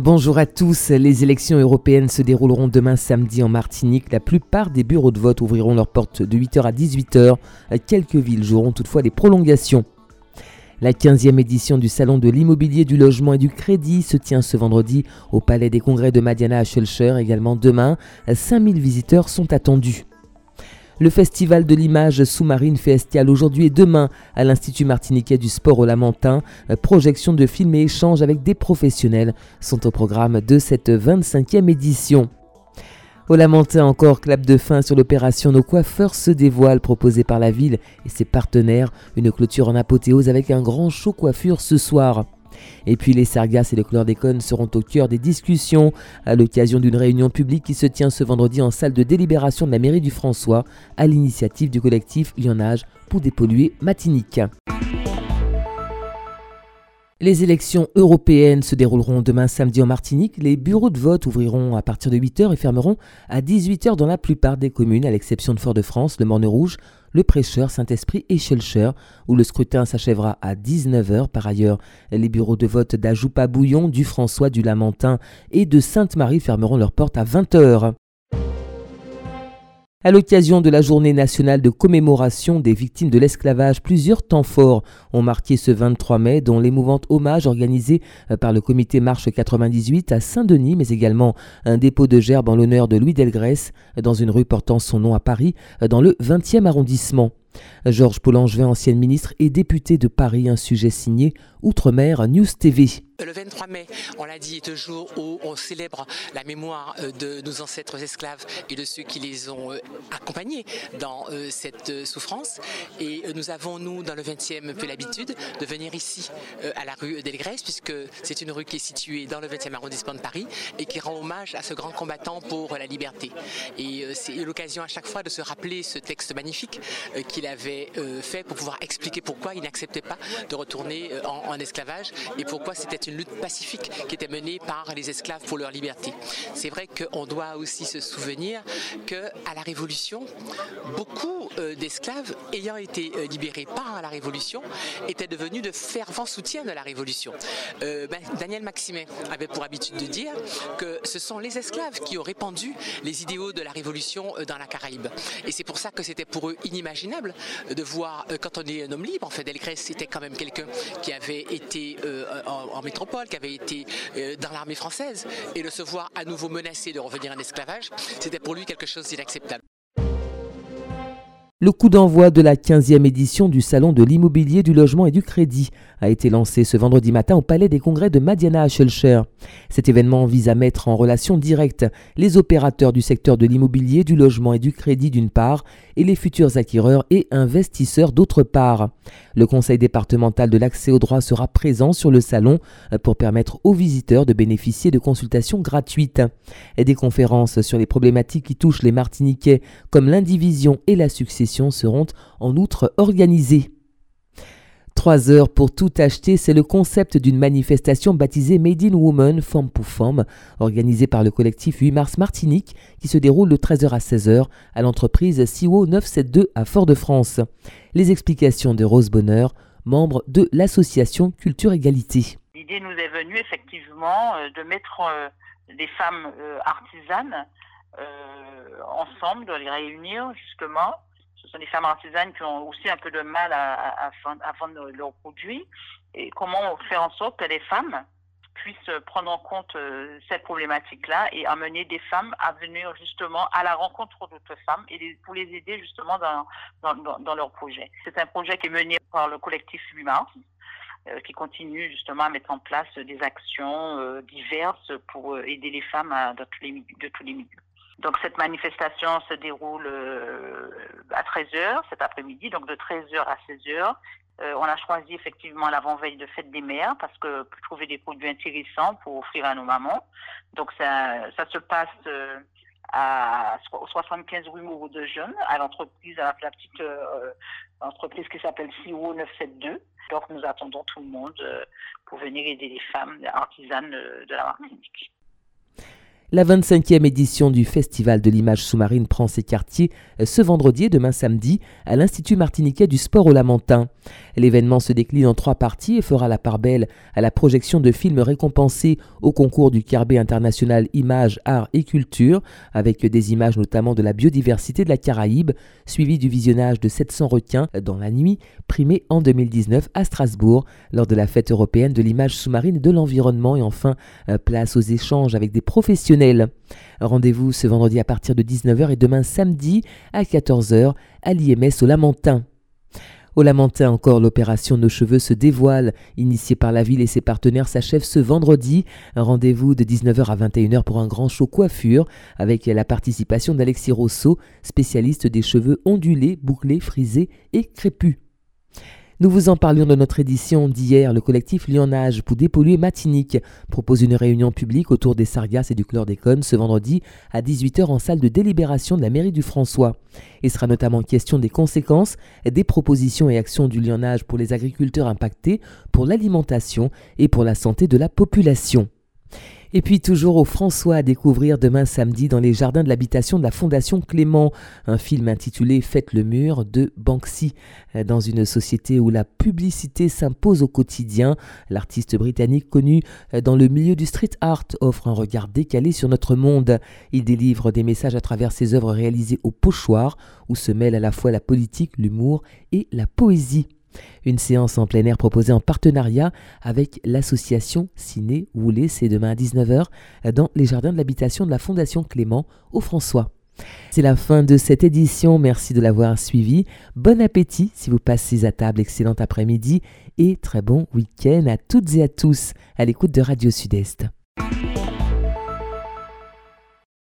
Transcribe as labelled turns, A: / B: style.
A: Bonjour à tous. Les élections européennes se dérouleront demain samedi en Martinique. La plupart des bureaux de vote ouvriront leurs portes de 8h à 18h. Quelques villes joueront toutefois des prolongations. La 15e édition du Salon de l'immobilier, du logement et du crédit se tient ce vendredi au Palais des Congrès de Madiana à Schulcher. Également demain, 5000 visiteurs sont attendus. Le festival de l'image sous-marine escale aujourd'hui et demain à l'Institut martiniquais du sport au Lamentin. Projection de films et échanges avec des professionnels sont au programme de cette 25e édition. Au Lamentin, encore clap de fin sur l'opération Nos coiffeurs se dévoilent proposée par la ville et ses partenaires. Une clôture en apothéose avec un grand show coiffure ce soir. Et puis les Sargasses et le chlordécone seront au cœur des discussions à l'occasion d'une réunion publique qui se tient ce vendredi en salle de délibération de la mairie du François à l'initiative du collectif Lyonnage pour dépolluer Matinique. Les élections européennes se dérouleront demain samedi en Martinique. Les bureaux de vote ouvriront à partir de 8h et fermeront à 18h dans la plupart des communes, à l'exception de Fort-de-France, le Morne-Rouge, le Prêcheur, Saint-Esprit et Schulcher, où le scrutin s'achèvera à 19h. Par ailleurs, les bureaux de vote d'Ajoupa-Bouillon, du François, du Lamentin et de Sainte-Marie fermeront leurs portes à 20h. À l'occasion de la journée nationale de commémoration des victimes de l'esclavage, plusieurs temps forts ont marqué ce 23 mai, dont l'émouvant hommage organisé euh, par le comité Marche 98 à Saint-Denis, mais également un dépôt de gerbes en l'honneur de Louis Delgrès dans une rue portant son nom à Paris, euh, dans le 20e arrondissement. Georges Paulangevin, ancienne ministre et député de Paris, un sujet signé Outre-mer News TV.
B: Le 23 mai, on l'a dit, est le jour où on célèbre la mémoire euh, de nos ancêtres esclaves et de ceux qui les ont euh, accompagnés dans euh, cette souffrance. Et nous avons, nous, dans le 20e, peu l'habitude de venir ici, à la rue Delgrès, puisque c'est une rue qui est située dans le 20e arrondissement de Paris et qui rend hommage à ce grand combattant pour la liberté. Et c'est l'occasion à chaque fois de se rappeler ce texte magnifique qu'il avait fait pour pouvoir expliquer pourquoi il n'acceptait pas de retourner en, esclavage et pourquoi c'était une lutte pacifique qui était menée par les esclaves pour leur liberté. C'est vrai qu'on doit aussi se souvenir que à la Révolution, beaucoup euh, d'esclaves ayant été euh, libérés par la Révolution étaient devenus de fervents soutiens de la Révolution. Euh, ben, Daniel Maximet avait pour habitude de dire que ce sont les esclaves qui ont répandu les idéaux de la Révolution dans la Caraïbe. Et c'est pour ça que c'était pour eux inimaginable de voir, quand on est un homme libre, en fait, Delgrès c'était quand même quelqu'un qui avait été en métropole qui avait été euh, dans l'armée française, et de se voir à nouveau menacé de revenir en esclavage, c'était pour lui quelque chose d'inacceptable.
A: Le coup d'envoi de la 15e édition du Salon de l'immobilier, du logement et du crédit a été lancé ce vendredi matin au Palais des Congrès de Madiana à. Cet événement vise à mettre en relation directe les opérateurs du secteur de l'immobilier, du logement et du crédit d'une part et les futurs acquéreurs et investisseurs d'autre part. Le conseil départemental de l'accès au droit sera présent sur le salon pour permettre aux visiteurs de bénéficier de consultations gratuites. Et des conférences sur les problématiques qui touchent les Martiniquais comme l'indivision et la succession seront en outre organisées. Trois heures pour tout acheter, c'est le concept d'une manifestation baptisée Made in Woman, Forme pour Forme, organisée par le collectif 8 mars Martinique, qui se déroule de 13h à 16h à l'entreprise CIO 972 à Fort-de-France. Les explications de Rose Bonheur, membre de l'association Culture Égalité.
C: L'idée nous est venue effectivement euh, de mettre euh, des femmes euh, artisanes ensemble, de les réunir justement sont des femmes artisanes qui ont aussi un peu de mal à, vendre leurs produits. Et comment faire en sorte que les femmes puissent prendre en compte euh, cette problématique-là et amener des femmes à venir justement à la rencontre d'autres femmes et pour les aider justement dans, dans, leur projet. C'est un projet qui est mené par le collectif 8 mars euh, qui continue justement à mettre en place des actions euh, diverses pour aider les femmes de tous les milieux. Donc cette manifestation se déroule euh, à 13h cet après-midi, donc de 13h à 16h. Euh, on a choisi effectivement l'avant-veille de fête des mères parce que pour trouver des produits intéressants pour offrir à nos mamans. Donc ça, se passe euh, à 75 rue Moreau de Jeunes, à l'entreprise, à la, petite entreprise qui s'appelle CIO 972. Donc nous attendons tout le monde pour venir aider les femmes artisanes de la Martinique.
A: La 25e édition du Festival de l'image sous-marine prend ses quartiers euh, ce vendredi et demain samedi à l'Institut martiniquais du sport au Lamentin. L'événement se décline en trois parties et fera la part belle à la projection de films récompensés au concours du Carbet international Images, Arts et Culture, avec des images notamment de la biodiversité de la Caraïbe, suivi du visionnage de 700 requins dans la nuit, primé en 2019 à Strasbourg lors de la fête européenne de l'image sous-marine et de l'environnement et enfin euh, place aux échanges avec des professionnels Rendez-vous ce vendredi à partir de 19h et demain samedi à 14h à l'IMS au Lamentin. Au Lamentin encore, l'opération Nos cheveux se dévoile, initiée par la ville et ses partenaires, s'achève ce vendredi. Rendez-vous de 19h à 21h pour un grand show coiffure, avec la participation d'Alexis Rousseau, spécialiste des cheveux ondulés, bouclés, frisés et crépus. Nous vous en parlions dans notre édition d'hier. Le collectif Lyonnage pour dépolluer Matinique propose une réunion publique autour des sargasses et du chlordécone ce vendredi à 18h en salle de délibération de la mairie du François. Il sera notamment question des conséquences, des propositions et actions du Lyonnage pour les agriculteurs impactés, pour l'alimentation et pour la santé de la population. Et puis toujours au François à découvrir demain samedi dans les jardins de l'habitation de la Fondation Clément, un film intitulé Faites le mur de Banksy. Dans une société où la publicité s'impose au quotidien, l'artiste britannique connu dans le milieu du street art offre un regard décalé sur notre monde. Il délivre des messages à travers ses œuvres réalisées au pochoir, où se mêlent à la fois la politique, l'humour et la poésie. Une séance en plein air proposée en partenariat avec l'association Ciné Woulé, c'est demain à 19h dans les jardins de l'habitation de la Fondation Clément au François. C'est la fin de cette édition, merci de l'avoir suivi. Bon appétit si vous passez à table, excellent après-midi et très bon week-end à toutes et à tous à l'écoute de Radio Sud-Est.